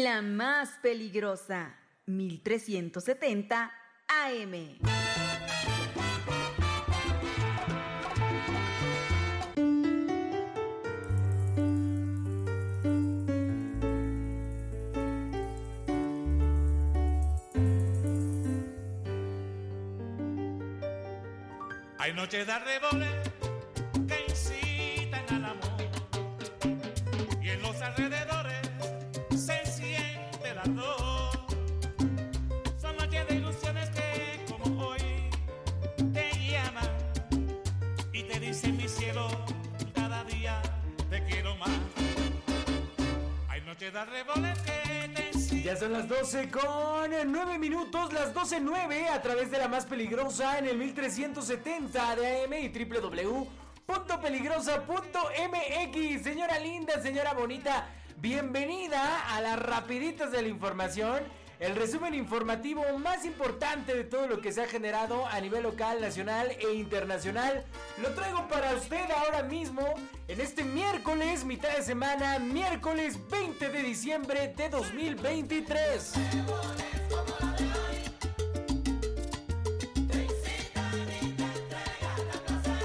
La más peligrosa, 1370 AM. Hay noches de arreboles Ya son las 12 con 9 minutos, las 12.09 a través de la más peligrosa en el 1370 de AM y www.peligrosa.mx. Señora linda, señora bonita, bienvenida a las rapiditas de la información. El resumen informativo más importante de todo lo que se ha generado a nivel local, nacional e internacional. Lo traigo para usted ahora mismo en este miércoles, mitad de semana, miércoles 20 de diciembre de 2023.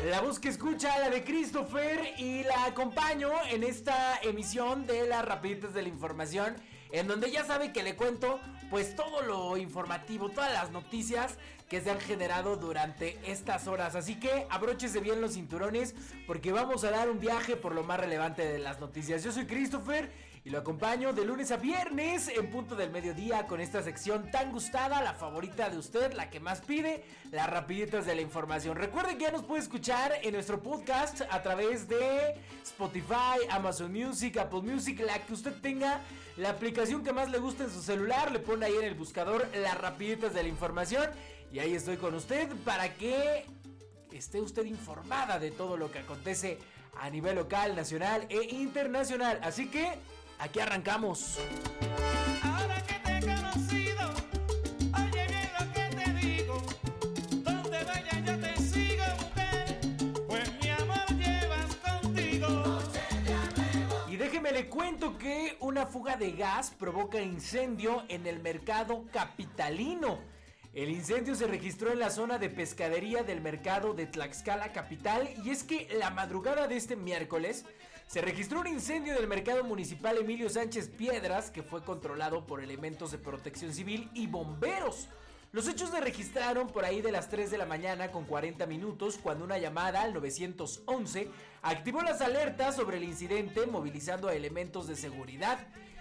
La voz que escucha, la de Christopher, y la acompaño en esta emisión de las rapiditas de la información, en donde ya sabe que le cuento pues todo lo informativo, todas las noticias que se han generado durante estas horas. Así que abróchese bien los cinturones porque vamos a dar un viaje por lo más relevante de las noticias. Yo soy Christopher y lo acompaño de lunes a viernes en punto del mediodía con esta sección tan gustada, la favorita de usted, la que más pide, las rapiditas de la información. Recuerde que ya nos puede escuchar en nuestro podcast a través de Spotify, Amazon Music, Apple Music, la que usted tenga, la aplicación que más le guste en su celular, le pone ahí en el buscador las rapiditas de la información y ahí estoy con usted para que esté usted informada de todo lo que acontece a nivel local, nacional e internacional. Así que aquí arrancamos. Ahora que te he conocido, oye bien lo que te digo. Donde vaya yo te sigo, mujer, pues mi amor llevas contigo. Y déjeme le cuento que una fuga de gas provoca incendio en el mercado capitalino. El incendio se registró en la zona de pescadería del mercado de Tlaxcala Capital y es que la madrugada de este miércoles se registró un incendio del mercado municipal Emilio Sánchez Piedras que fue controlado por elementos de protección civil y bomberos. Los hechos se registraron por ahí de las 3 de la mañana con 40 minutos cuando una llamada al 911 activó las alertas sobre el incidente movilizando a elementos de seguridad.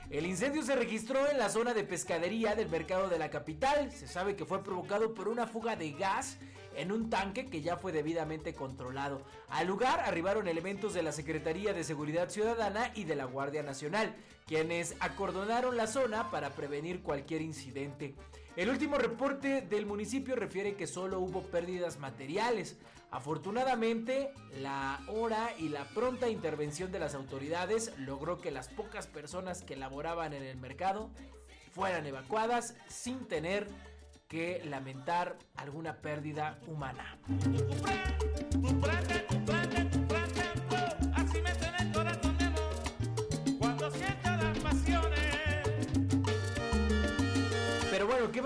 El incendio se registró en la zona de pescadería del mercado de la capital. Se sabe que fue provocado por una fuga de gas en un tanque que ya fue debidamente controlado. Al lugar arribaron elementos de la Secretaría de Seguridad Ciudadana y de la Guardia Nacional, quienes acordonaron la zona para prevenir cualquier incidente. El último reporte del municipio refiere que solo hubo pérdidas materiales. Afortunadamente, la hora y la pronta intervención de las autoridades logró que las pocas personas que laboraban en el mercado fueran evacuadas sin tener que lamentar alguna pérdida humana.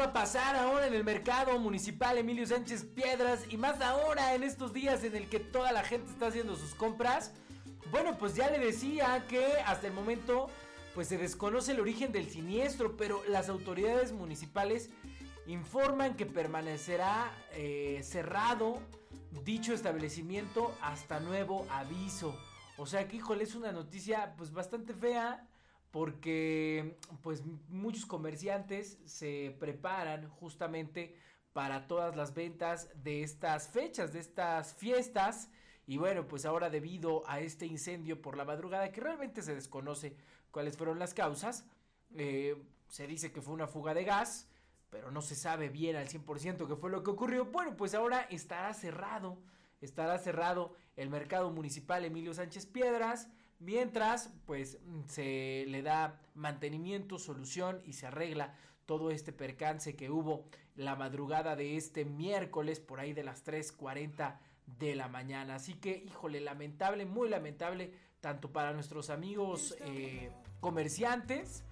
Va a pasar ahora en el mercado municipal Emilio Sánchez Piedras? Y más ahora en estos días en el que toda la gente está haciendo sus compras. Bueno, pues ya le decía que hasta el momento pues se desconoce el origen del siniestro, pero las autoridades municipales informan que permanecerá eh, cerrado dicho establecimiento hasta nuevo aviso. O sea que, híjole, es una noticia pues bastante fea porque pues muchos comerciantes se preparan justamente para todas las ventas de estas fechas, de estas fiestas. Y bueno, pues ahora debido a este incendio por la madrugada, que realmente se desconoce cuáles fueron las causas, eh, se dice que fue una fuga de gas, pero no se sabe bien al 100% qué fue lo que ocurrió. Bueno, pues ahora estará cerrado, estará cerrado el mercado municipal Emilio Sánchez Piedras. Mientras, pues se le da mantenimiento, solución y se arregla todo este percance que hubo la madrugada de este miércoles por ahí de las 3.40 de la mañana. Así que, híjole, lamentable, muy lamentable, tanto para nuestros amigos eh, comerciantes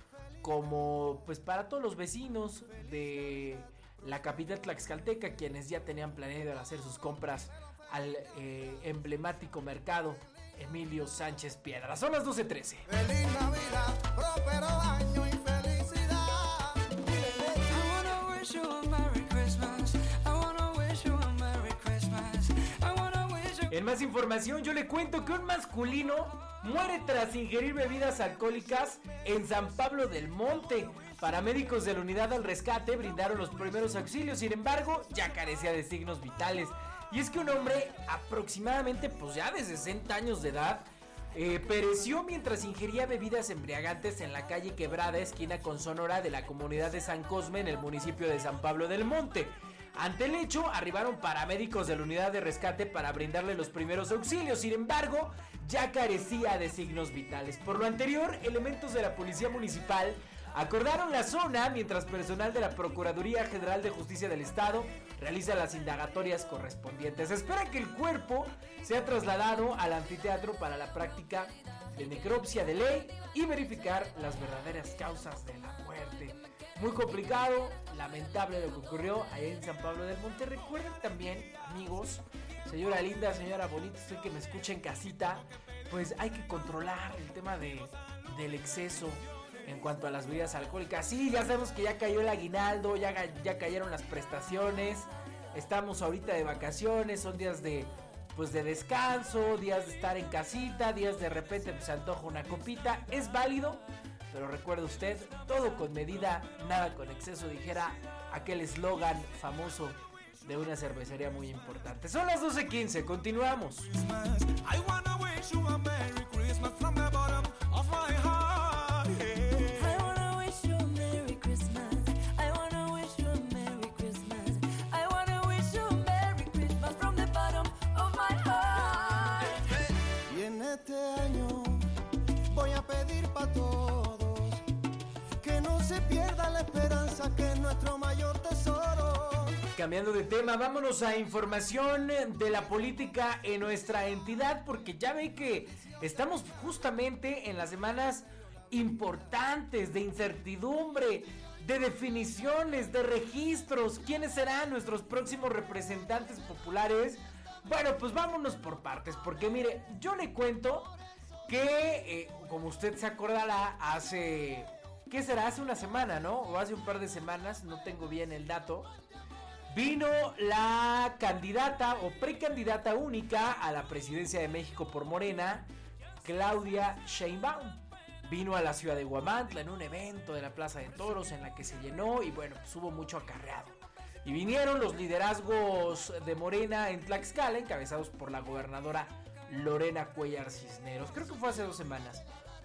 como pues para todos los vecinos de la capital tlaxcalteca, quienes ya tenían planeado hacer sus compras al eh, emblemático mercado Emilio Sánchez Piedra. Son las 12.13. Feliz Navidad, próspero año y felicidad. I wanna wish you a Merry Christmas. I wanna wish you a Merry Christmas. I wanna wish you En más información, yo le cuento que un masculino muere tras ingerir bebidas alcohólicas en San Pablo del Monte. Paramédicos de la unidad al rescate brindaron los primeros auxilios, sin embargo, ya carecía de signos vitales. Y es que un hombre aproximadamente, pues ya de 60 años de edad, eh, pereció mientras ingería bebidas embriagantes en la calle Quebrada, esquina con Sonora de la comunidad de San Cosme en el municipio de San Pablo del Monte. Ante el hecho, arribaron paramédicos de la unidad de rescate para brindarle los primeros auxilios. Sin embargo, ya carecía de signos vitales. Por lo anterior, elementos de la Policía Municipal acordaron la zona mientras personal de la Procuraduría General de Justicia del Estado realiza las indagatorias correspondientes. Espera que el cuerpo sea trasladado al anfiteatro para la práctica de necropsia de ley y verificar las verdaderas causas de la muerte. Muy complicado, lamentable lo que ocurrió ahí en San Pablo del Monte. Recuerden también, amigos, señora linda, señora bonita, usted que me escucha en casita, pues hay que controlar el tema de, del exceso en cuanto a las bebidas alcohólicas. Sí, ya sabemos que ya cayó el aguinaldo, ya, ya cayeron las prestaciones, estamos ahorita de vacaciones, son días de pues de descanso, días de estar en casita, días de repente pues, antoja una copita, es válido, pero recuerde usted, todo con medida, nada con exceso, dijera aquel eslogan famoso de una cervecería muy importante. Son las 12.15, continuamos. I wanna wish you a Merry Christmas from the bottom of my heart. Este año voy a pedir para todos que no se pierda la esperanza que es nuestro mayor tesoro. Cambiando de tema, vámonos a información de la política en nuestra entidad, porque ya ve que estamos justamente en las semanas importantes de incertidumbre, de definiciones, de registros. ¿Quiénes serán nuestros próximos representantes populares? Bueno, pues vámonos por partes, porque mire, yo le cuento que, eh, como usted se acordará, hace... ¿Qué será? Hace una semana, ¿no? O hace un par de semanas, no tengo bien el dato. Vino la candidata o precandidata única a la presidencia de México por Morena, Claudia Sheinbaum. Vino a la ciudad de Guamantla en un evento de la Plaza de Toros en la que se llenó y bueno, pues hubo mucho acarreado. Y vinieron los liderazgos de Morena en Tlaxcala, encabezados por la gobernadora Lorena Cuellar Cisneros. Creo que fue hace dos semanas.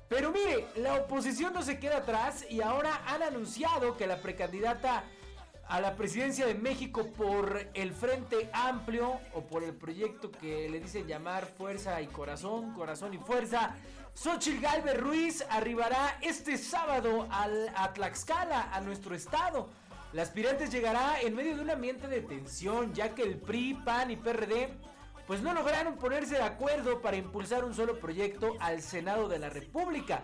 Pero mire, la oposición no se queda atrás y ahora han anunciado que la precandidata a la presidencia de México por el Frente Amplio o por el proyecto que le dicen llamar Fuerza y Corazón, Corazón y Fuerza, Xochitl Galvez Ruiz arribará este sábado al, a Tlaxcala, a nuestro estado. La aspirante llegará en medio de un ambiente de tensión, ya que el PRI, PAN y PRD pues no lograron ponerse de acuerdo para impulsar un solo proyecto al Senado de la República.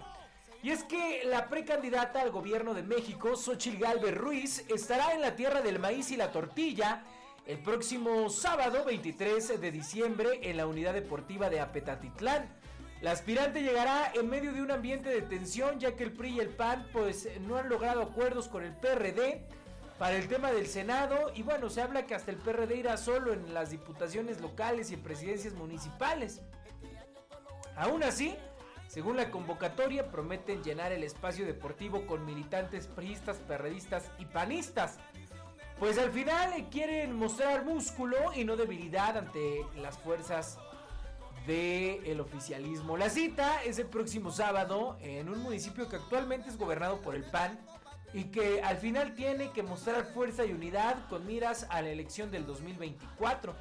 Y es que la precandidata al gobierno de México, Xochitl Galvez Ruiz, estará en la tierra del maíz y la tortilla el próximo sábado 23 de diciembre en la unidad deportiva de Apetatitlán. La aspirante llegará en medio de un ambiente de tensión ya que el PRI y el PAN pues no han logrado acuerdos con el PRD para el tema del Senado y bueno, se habla que hasta el PRD irá solo en las diputaciones locales y en presidencias municipales. Aún así, según la convocatoria, prometen llenar el espacio deportivo con militantes priistas, perredistas y panistas. Pues al final eh, quieren mostrar músculo y no debilidad ante las fuerzas del oficialismo. La cita es el próximo sábado en un municipio que actualmente es gobernado por el PAN y que al final tiene que mostrar fuerza y unidad con miras a la elección del 2024.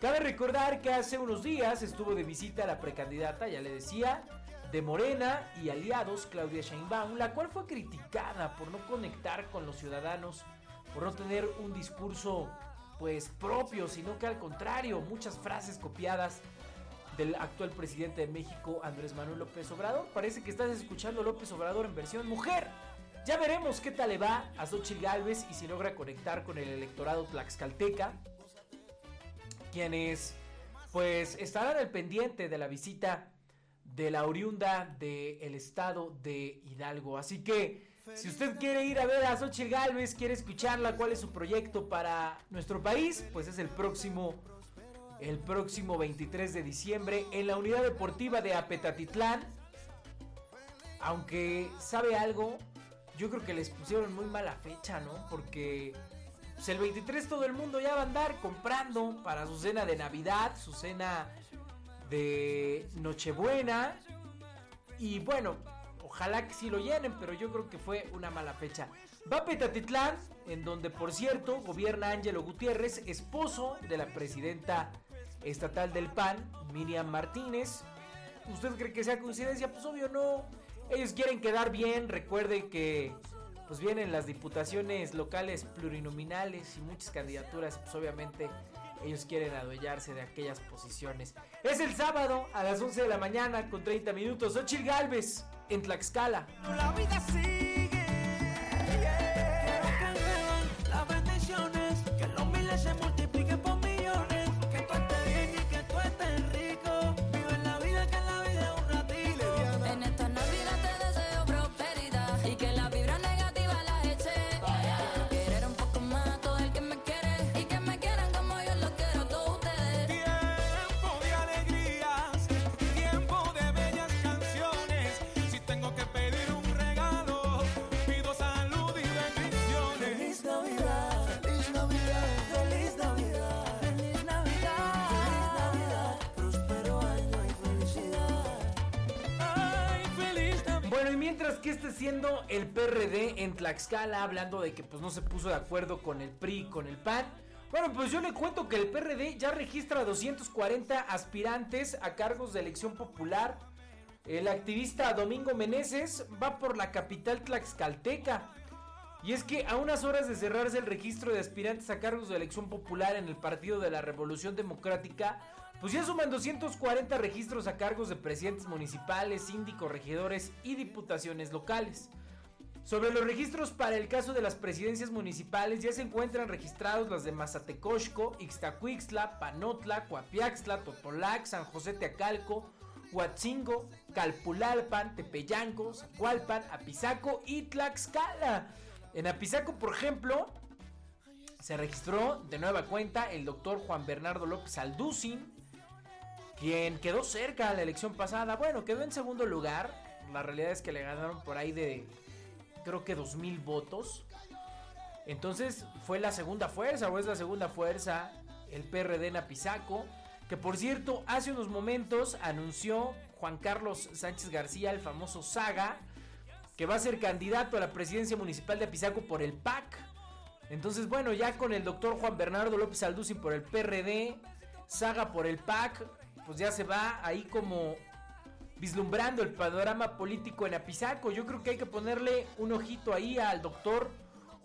Cabe recordar que hace unos días estuvo de visita la precandidata, ya le decía, de Morena y aliados Claudia Sheinbaum, la cual fue criticada por no conectar con los ciudadanos, por no tener un discurso pues propio, sino que al contrario, muchas frases copiadas del actual presidente de México, Andrés Manuel López Obrador. Parece que estás escuchando López Obrador en versión mujer. Ya veremos qué tal le va a Xochitl Galvez y si logra conectar con el electorado tlaxcalteca, quienes pues estarán al pendiente de la visita de la oriunda del estado de Hidalgo. Así que si usted quiere ir a ver a Xochitl Galvez, quiere escucharla, cuál es su proyecto para nuestro país, pues es el próximo el próximo 23 de diciembre en la unidad deportiva de Apetatitlán. Aunque sabe algo, yo creo que les pusieron muy mala fecha, ¿no? Porque pues, el 23 todo el mundo ya va a andar comprando para su cena de Navidad, su cena de Nochebuena. Y bueno, ojalá que sí lo llenen, pero yo creo que fue una mala fecha. Va Petatitlán, en donde por cierto gobierna Ángelo Gutiérrez, esposo de la presidenta estatal del PAN, Miriam Martínez. ¿Usted cree que sea coincidencia? Pues obvio no. Ellos quieren quedar bien. Recuerde que pues vienen las diputaciones locales plurinominales y muchas candidaturas. Pues obviamente ellos quieren adueñarse de aquellas posiciones. Es el sábado a las 11 de la mañana con 30 minutos. Ochil Galvez en Tlaxcala. La vida sigue. Mientras que esté siendo el PRD en Tlaxcala, hablando de que pues no se puso de acuerdo con el PRI, con el PAN. Bueno, pues yo le cuento que el PRD ya registra 240 aspirantes a cargos de elección popular. El activista Domingo Meneses va por la capital tlaxcalteca. Y es que a unas horas de cerrarse el registro de aspirantes a cargos de elección popular en el Partido de la Revolución Democrática, pues ya suman 240 registros a cargos de presidentes municipales, síndicos, regidores y diputaciones locales. Sobre los registros para el caso de las presidencias municipales ya se encuentran registrados las de Mazatecoxco, Ixtacuixtla, Panotla, Coapiaxtla, Totolac, San José Teacalco, Huatzingo, Calpulalpan, Tepeyanco, Zacualpan, Apizaco y Tlaxcala. En Apizaco, por ejemplo, se registró de nueva cuenta el doctor Juan Bernardo López Alducin, quien quedó cerca a la elección pasada. Bueno, quedó en segundo lugar. La realidad es que le ganaron por ahí de, creo que 2.000 votos. Entonces fue la segunda fuerza, o es la segunda fuerza, el PRD en Apizaco. Que por cierto, hace unos momentos anunció Juan Carlos Sánchez García, el famoso Saga, que va a ser candidato a la presidencia municipal de Apizaco por el PAC. Entonces, bueno, ya con el doctor Juan Bernardo López Alducin por el PRD, Saga por el PAC, pues ya se va ahí como vislumbrando el panorama político en Apizaco. Yo creo que hay que ponerle un ojito ahí al doctor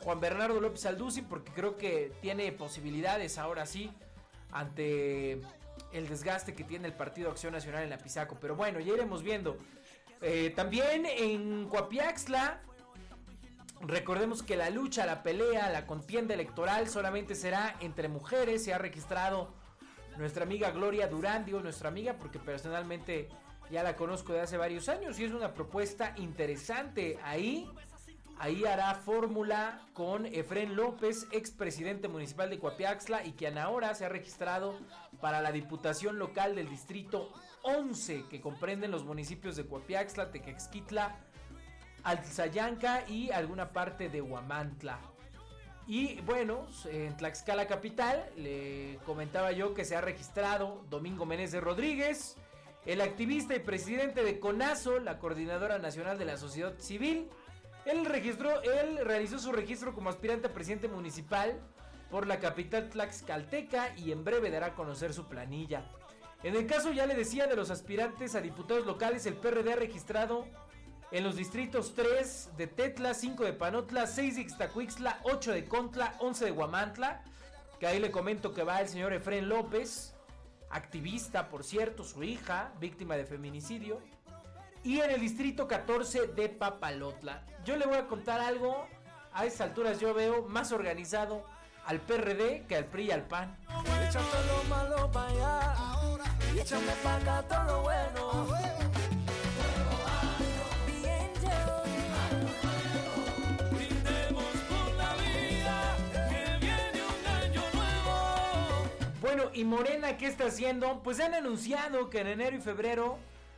Juan Bernardo López Alducin porque creo que tiene posibilidades ahora sí ante el desgaste que tiene el Partido Acción Nacional en Apizaco. Pero bueno, ya iremos viendo. Eh, también en Coapiaxtla, recordemos que la lucha, la pelea, la contienda electoral solamente será entre mujeres. Se ha registrado nuestra amiga Gloria Durán, digo nuestra amiga porque personalmente ya la conozco de hace varios años y es una propuesta interesante. Ahí, ahí hará fórmula con Efren López, expresidente municipal de Coapiaxtla y quien ahora se ha registrado para la diputación local del distrito 11 que comprenden los municipios de Coapiaxtla, Tequexquitla, Alzayanca y alguna parte de Huamantla. Y bueno, en Tlaxcala Capital le comentaba yo que se ha registrado Domingo Menéndez Rodríguez, el activista y presidente de CONASO, la coordinadora nacional de la sociedad civil. Él registró, él realizó su registro como aspirante a presidente municipal por la capital Tlaxcalteca y en breve dará a conocer su planilla. En el caso ya le decía de los aspirantes a diputados locales, el PRD ha registrado en los distritos 3 de Tetla, 5 de Panotla, 6 de Ixtacuixtla, 8 de Contla, 11 de Guamantla. Que ahí le comento que va el señor Efren López, activista, por cierto, su hija, víctima de feminicidio. y en el distrito 14 de Papalotla. Yo le voy a contar algo, a estas alturas yo veo más organizado al PRD que al PRI y al PAN. Echa todo lo malo para allá. Échame para acá todo lo bueno. Bueno, ¿y Morena qué está haciendo? Pues han anunciado que en enero y febrero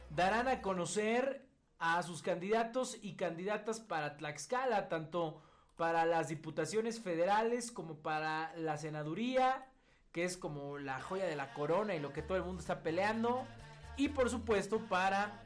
darán a conocer a sus candidatos y candidatas para Tlaxcala, tanto para las diputaciones federales como para la senaduría, que es como la joya de la corona y lo que todo el mundo está peleando, y por supuesto para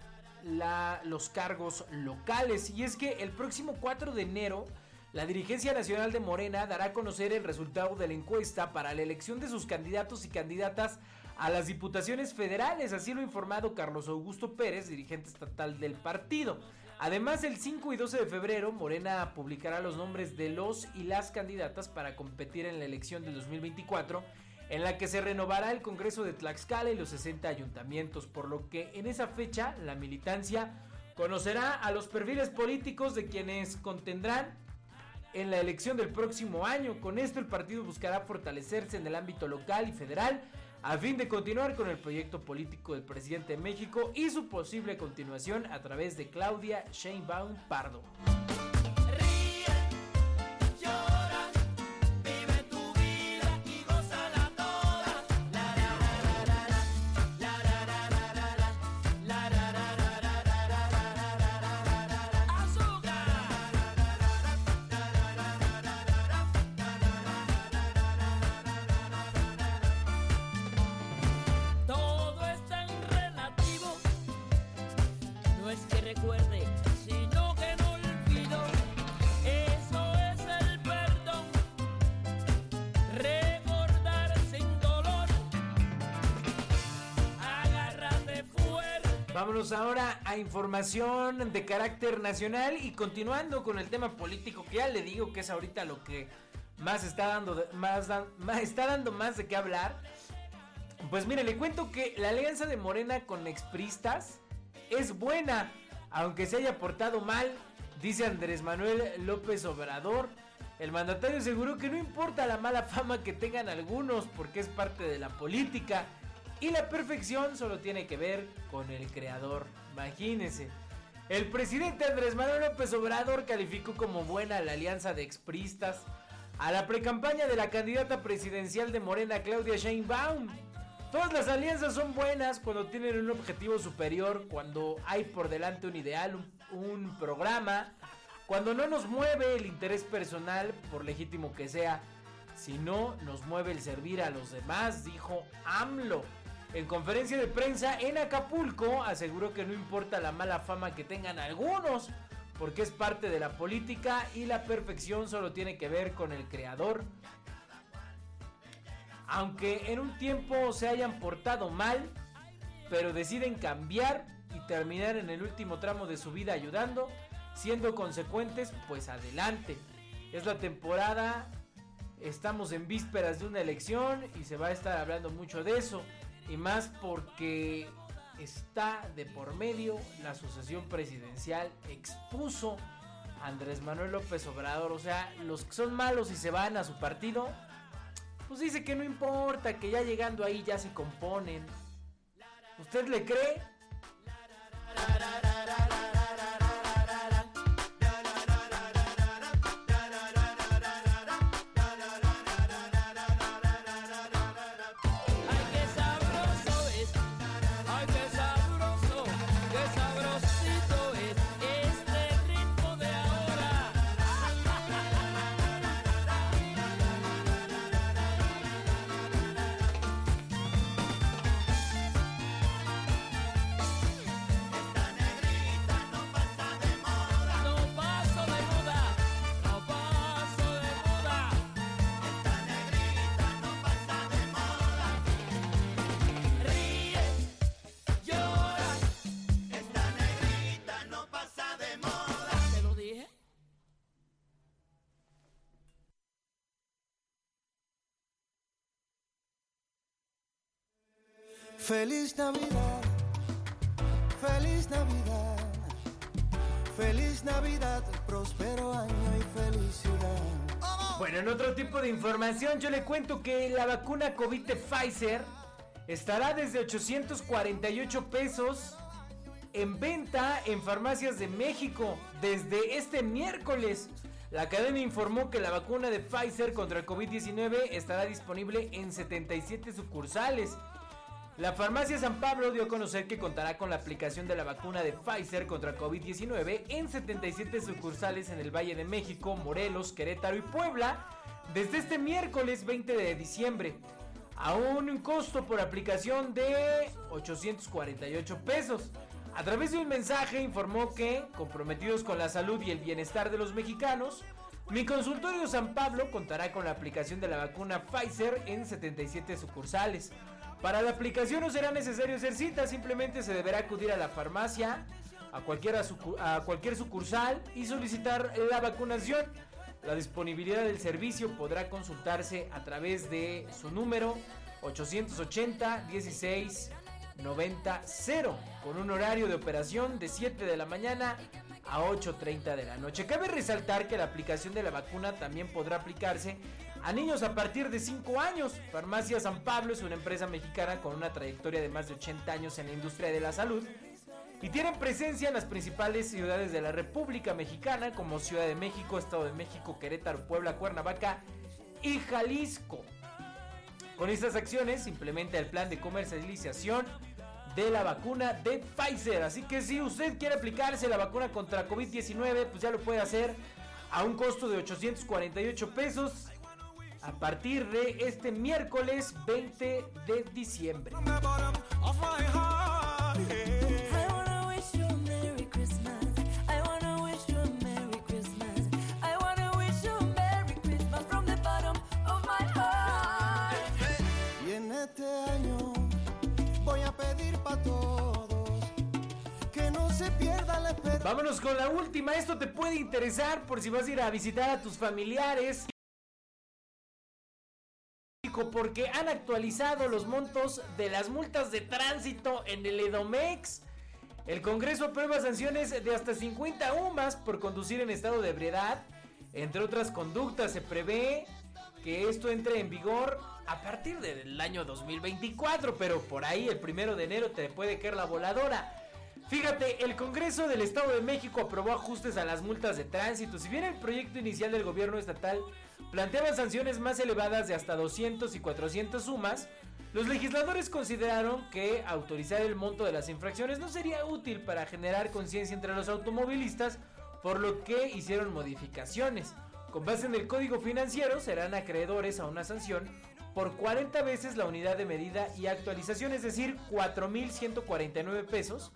los cargos locales. Y es que el próximo 4 de enero, la dirigencia nacional de Morena dará a conocer el resultado de la encuesta para la elección de sus candidatos y candidatas a las diputaciones federales, así lo ha informado Carlos Augusto Pérez, dirigente estatal del partido. Además, el 5 y 12 de febrero, Morena publicará los nombres de los y las candidatas para competir en la elección del 2024, en la que se renovará el Congreso de Tlaxcala y los 60 ayuntamientos, por lo que en esa fecha la militancia conocerá a los perfiles políticos de quienes contendrán en la elección del próximo año. Con esto el partido buscará fortalecerse en el ámbito local y federal a fin de continuar con el proyecto político del presidente de México y su posible continuación a través de Claudia Sheinbaum Pardo. Vámonos ahora a información de carácter nacional y continuando con el tema político que ya le digo que es ahorita lo que más está dando más, más- está dando más de qué hablar. Pues mire, le cuento que la alianza de Morena con expristas es buena, aunque se haya portado mal, dice Andrés Manuel López Obrador. El mandatario aseguró que no importa la mala fama que tengan algunos porque es parte de la política y la perfección solo tiene que ver con el creador. Imagínense. El presidente Andrés Manuel López Obrador calificó como buena la alianza de expristas a la precampaña de la candidata presidencial de Morena Claudia Sheinbaum. Todas las alianzas son buenas cuando tienen un objetivo superior, cuando hay por delante un ideal, un, un programa, cuando no nos mueve el interés personal, por legítimo que sea, sino nos mueve el servir a los demás, dijo AMLO. En conferencia de prensa en Acapulco aseguró que no importa la mala fama que tengan algunos, porque es parte de la política y la perfección solo tiene que ver con el creador. Aunque en un tiempo se hayan portado mal, pero deciden cambiar y terminar en el último tramo de su vida ayudando, siendo consecuentes, pues adelante. Es la temporada, estamos en vísperas de una elección y se va a estar hablando mucho de eso. Y más porque está de por medio la sucesión presidencial expuso a Andrés Manuel López Obrador. O sea, los que son malos y se van a su partido, pues dice que no importa, que ya llegando ahí ya se componen. ¿Usted le cree? Feliz Navidad, feliz Navidad. Feliz Navidad, próspero año y felicidad. Bueno, en otro tipo de información yo le cuento que la vacuna COVID de Pfizer estará desde 848 pesos en venta en farmacias de México desde este miércoles. La cadena informó que la vacuna de Pfizer contra el COVID-19 estará disponible en 77 sucursales. La farmacia San Pablo dio a conocer que contará con la aplicación de la vacuna de Pfizer contra COVID-19 en 77 sucursales en el Valle de México, Morelos, Querétaro y Puebla desde este miércoles 20 de diciembre a un costo por aplicación de 848 pesos. A través de un mensaje informó que, comprometidos con la salud y el bienestar de los mexicanos, mi consultorio San Pablo contará con la aplicación de la vacuna Pfizer en 77 sucursales. Para la aplicación no será necesario hacer cita, simplemente se deberá acudir a la farmacia, a cualquier, a cualquier sucursal y solicitar la vacunación. La disponibilidad del servicio podrá consultarse a través de su número 880 16 90 con un horario de operación de 7 de la mañana a 8.30 de la noche. Cabe resaltar que la aplicación de la vacuna también podrá aplicarse a niños a partir de 5 años. Farmacia San Pablo es una empresa mexicana con una trayectoria de más de 80 años en la industria de la salud y tienen presencia en las principales ciudades de la República Mexicana como Ciudad de México, Estado de México, Querétaro, Puebla, Cuernavaca y Jalisco. Con estas acciones implementa el plan de comercialización de la vacuna de Pfizer. Así que si usted quiere aplicarse la vacuna contra COVID-19, pues ya lo puede hacer a un costo de 848 pesos a partir de este miércoles 20 de diciembre. From the bottom of my heart, yeah. I wanna wish you a Merry Christmas. I wanna wish you a Merry Christmas. I wanna wish you a Merry Christmas from the bottom of my heart. Y en este. Vámonos con la última. Esto te puede interesar por si vas a ir a visitar a tus familiares. Porque han actualizado los montos de las multas de tránsito en el Edomex. El Congreso aprueba sanciones de hasta 50 UMAS por conducir en estado de ebriedad. Entre otras conductas, se prevé que esto entre en vigor a partir del año 2024, pero por ahí el primero de enero te puede caer la voladora. Fíjate, el Congreso del Estado de México aprobó ajustes a las multas de tránsito. Si bien el proyecto inicial del gobierno estatal planteaba sanciones más elevadas de hasta 200 y 400 sumas, los legisladores consideraron que autorizar el monto de las infracciones no sería útil para generar conciencia entre los automovilistas, por lo que hicieron modificaciones. Con base en el código financiero, serán acreedores a una sanción por 40 veces la unidad de medida y actualización, es decir, 4.149 pesos,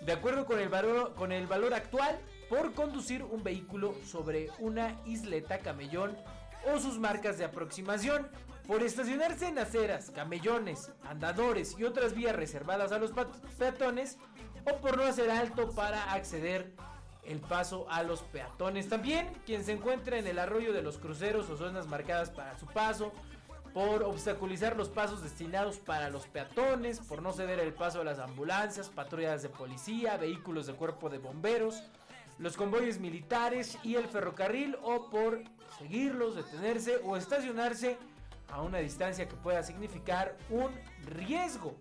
de acuerdo con el, valor, con el valor actual por conducir un vehículo sobre una isleta, camellón o sus marcas de aproximación, por estacionarse en aceras, camellones, andadores y otras vías reservadas a los peatones o por no hacer alto para acceder el paso a los peatones. También quien se encuentra en el arroyo de los cruceros o zonas marcadas para su paso, por obstaculizar los pasos destinados para los peatones, por no ceder el paso a las ambulancias, patrullas de policía, vehículos de cuerpo de bomberos, los convoyes militares y el ferrocarril o por seguirlos, detenerse o estacionarse a una distancia que pueda significar un riesgo.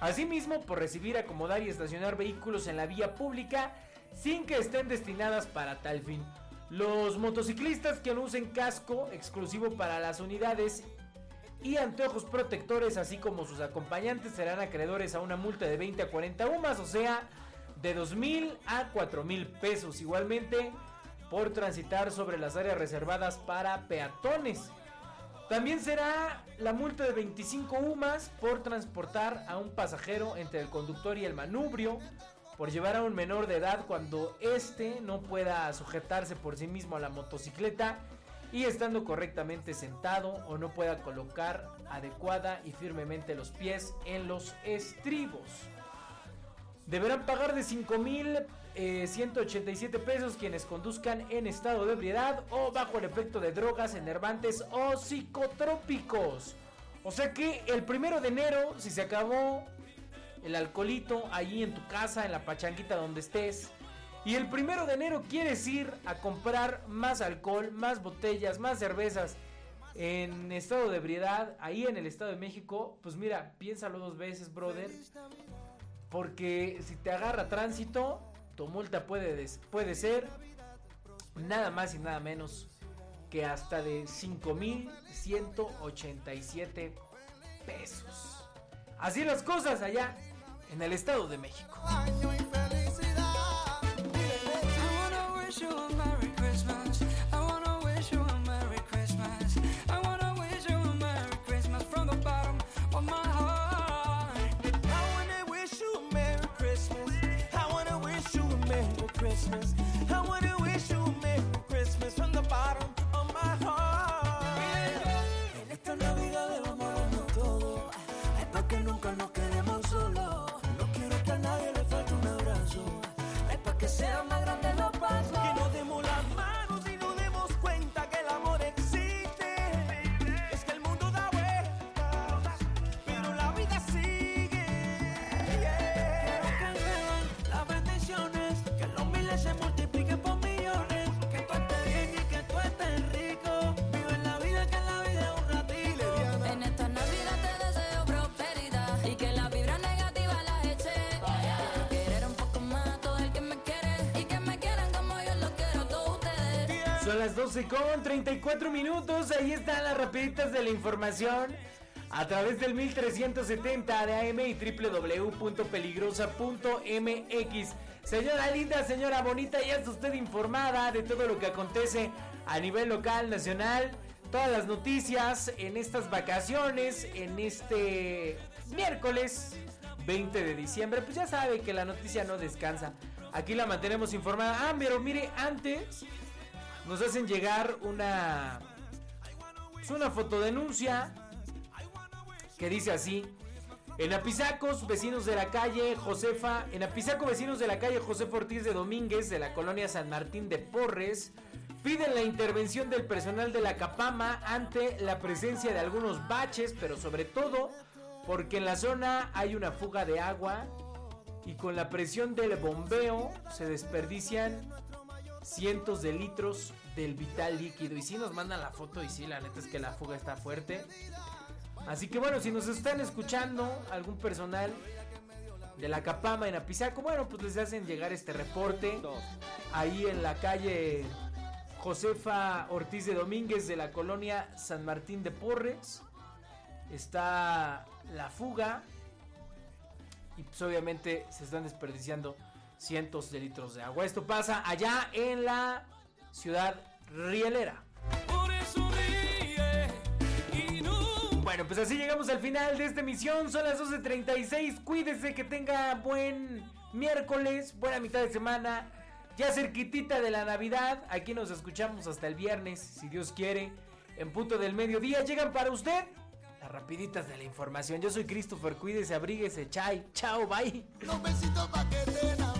Asimismo, por recibir, acomodar y estacionar vehículos en la vía pública sin que estén destinadas para tal fin. Los motociclistas que no usen casco exclusivo para las unidades y anteojos protectores, así como sus acompañantes, serán acreedores a una multa de 20 a 40 UMAS, o sea, de 2 mil a 4 mil pesos. Igualmente, por transitar sobre las áreas reservadas para peatones. También será la multa de 25 UMAS por transportar a un pasajero entre el conductor y el manubrio, por llevar a un menor de edad cuando éste no pueda sujetarse por sí mismo a la motocicleta y estando correctamente sentado o no pueda colocar adecuada y firmemente los pies en los estribos. Deberán pagar de 5.187 pesos quienes conduzcan en estado de ebriedad o bajo el efecto de drogas, enervantes o psicotrópicos. O sea que el primero de enero, si se acabó el alcoholito allí en tu casa, en la pachanguita donde estés, Y el primero de enero quieres ir a comprar más alcohol, más botellas, más cervezas en estado de ebriedad, ahí en el Estado de México, pues mira, piénsalo dos veces, brother. Porque si te agarra tránsito, tu multa puede, puede ser nada más y nada menos que hasta de 5.187 pesos. Así las cosas allá en el Estado de México. Que nunca nos Son las 12 con 34 minutos. Ahí están las rapiditas de la información. A través del 1370 de AM y www.peligrosa.mx. Señora linda, señora bonita, ya está usted informada de todo lo que acontece a nivel local, nacional. Todas las noticias en estas vacaciones, en este miércoles 20 de diciembre. Pues ya sabe que la noticia no descansa. Aquí la mantenemos informada. Ah, pero mire, antes nos hacen llegar una es una fotodenuncia que dice así en Apizacos, vecinos de la calle Josefa, en Apizaco, vecinos de la calle Josefa Ortiz de Domínguez de la colonia San Martín de Porres, piden la intervención del personal de la Capama ante la presencia de algunos baches, pero sobre todo porque en la zona hay una fuga de agua y con la presión del bombeo se desperdician cientos de litros del vital líquido. Y si nos mandan la foto y sí, la neta es que la fuga está fuerte. Así que bueno, si nos están escuchando algún personal de la Capama en Apizaco, bueno, pues les hacen llegar este reporte ahí en la calle Josefa Ortiz de Domínguez de la colonia San Martín de Porres. Está la fuga y pues obviamente se están desperdiciando cientos de litros de agua. Esto pasa allá en la ciudad rielera. Bueno, pues así llegamos al final de esta emisión. Son las 12.36. Cuídese que tenga buen miércoles, buena mitad de semana. Ya cerquitita de la Navidad. Aquí nos escuchamos hasta el viernes, si Dios quiere. En punto del mediodía llegan para usted las rapiditas de la información. Yo soy Christopher. Cuídese, abríguese. Chai. Chao, bye. Los besitos pa' que te